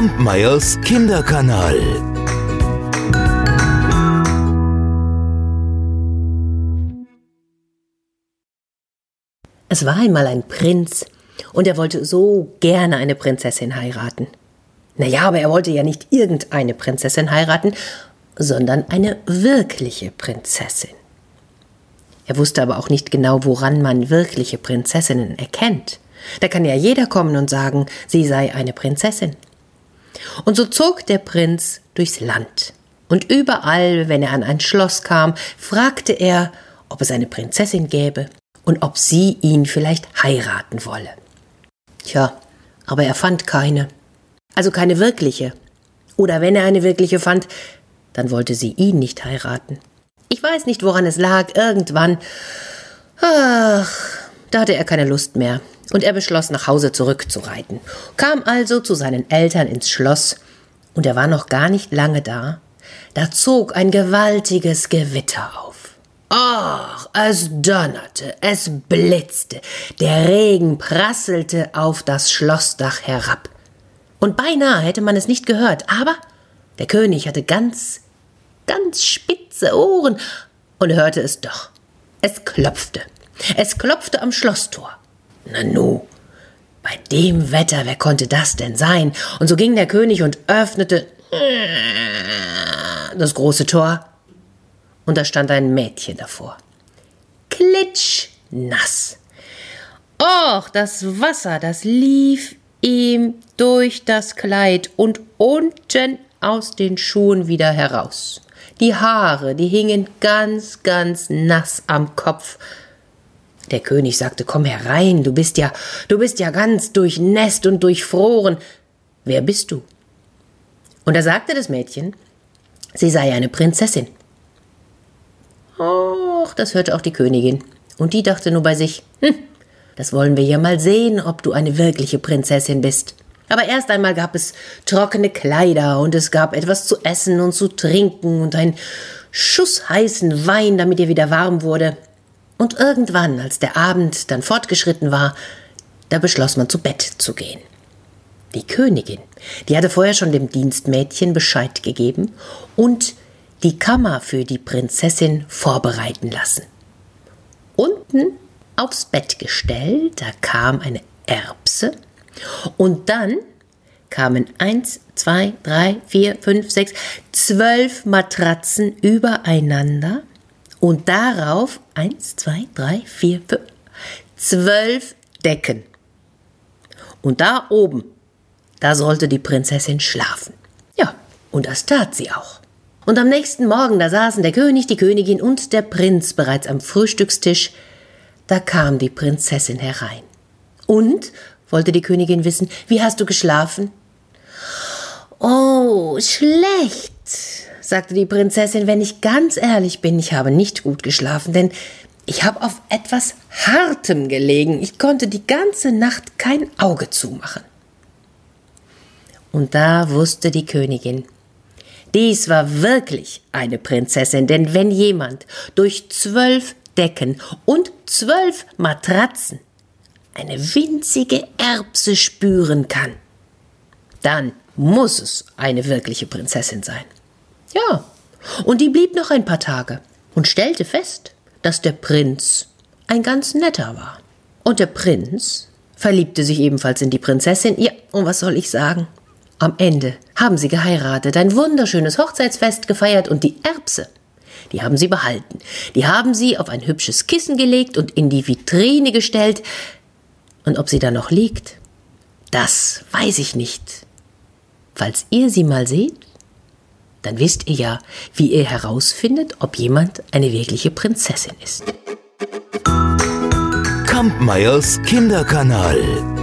Kampmeyers Kinderkanal. Es war einmal ein Prinz und er wollte so gerne eine Prinzessin heiraten. Naja, aber er wollte ja nicht irgendeine Prinzessin heiraten, sondern eine wirkliche Prinzessin. Er wusste aber auch nicht genau, woran man wirkliche Prinzessinnen erkennt. Da kann ja jeder kommen und sagen, sie sei eine Prinzessin. Und so zog der Prinz durchs Land. Und überall, wenn er an ein Schloss kam, fragte er, ob es eine Prinzessin gäbe und ob sie ihn vielleicht heiraten wolle. Tja, aber er fand keine. Also keine wirkliche. Oder wenn er eine wirkliche fand, dann wollte sie ihn nicht heiraten. Ich weiß nicht, woran es lag, irgendwann. Ach, da hatte er keine Lust mehr und er beschloss, nach Hause zurückzureiten, kam also zu seinen Eltern ins Schloss, und er war noch gar nicht lange da, da zog ein gewaltiges Gewitter auf. Ach, es donnerte, es blitzte, der Regen prasselte auf das Schlossdach herab. Und beinahe hätte man es nicht gehört, aber der König hatte ganz, ganz spitze Ohren und hörte es doch. Es klopfte. Es klopfte am Schlosstor. Nanu, bei dem Wetter, wer konnte das denn sein? Und so ging der König und öffnete das große Tor, und da stand ein Mädchen davor. Klitschnass. Och, das Wasser, das lief ihm durch das Kleid und unten aus den Schuhen wieder heraus. Die Haare, die hingen ganz, ganz nass am Kopf, der König sagte, komm herein, du bist ja, du bist ja ganz durchnässt und durchfroren. Wer bist du? Und da sagte das Mädchen, sie sei eine Prinzessin. Och, das hörte auch die Königin. Und die dachte nur bei sich, hm, das wollen wir ja mal sehen, ob du eine wirkliche Prinzessin bist. Aber erst einmal gab es trockene Kleider und es gab etwas zu essen und zu trinken und einen Schuss heißen Wein, damit ihr wieder warm wurde. Und irgendwann, als der Abend dann fortgeschritten war, da beschloss man zu Bett zu gehen. Die Königin, die hatte vorher schon dem Dienstmädchen Bescheid gegeben und die Kammer für die Prinzessin vorbereiten lassen. Unten aufs Bettgestell, da kam eine Erbse und dann kamen eins, zwei, drei, vier, fünf, sechs, zwölf Matratzen übereinander und darauf eins, zwei, drei, vier, fünf, zwölf Decken. Und da oben, da sollte die Prinzessin schlafen. Ja, und das tat sie auch. Und am nächsten Morgen, da saßen der König, die Königin und der Prinz bereits am Frühstückstisch. Da kam die Prinzessin herein. Und, wollte die Königin wissen, wie hast du geschlafen? Oh, schlecht, sagte die Prinzessin, wenn ich ganz ehrlich bin, ich habe nicht gut geschlafen, denn ich habe auf etwas Hartem gelegen. Ich konnte die ganze Nacht kein Auge zumachen. Und da wusste die Königin, dies war wirklich eine Prinzessin, denn wenn jemand durch zwölf Decken und zwölf Matratzen eine winzige Erbse spüren kann, dann muss es eine wirkliche Prinzessin sein. Ja, und die blieb noch ein paar Tage und stellte fest, dass der Prinz ein ganz netter war. Und der Prinz verliebte sich ebenfalls in die Prinzessin. Ja, und was soll ich sagen? Am Ende haben sie geheiratet, ein wunderschönes Hochzeitsfest gefeiert und die Erbse, die haben sie behalten. Die haben sie auf ein hübsches Kissen gelegt und in die Vitrine gestellt. Und ob sie da noch liegt, das weiß ich nicht. Falls ihr sie mal seht, dann wisst ihr ja, wie ihr herausfindet, ob jemand eine wirkliche Prinzessin ist. Kampmeyers Kinderkanal.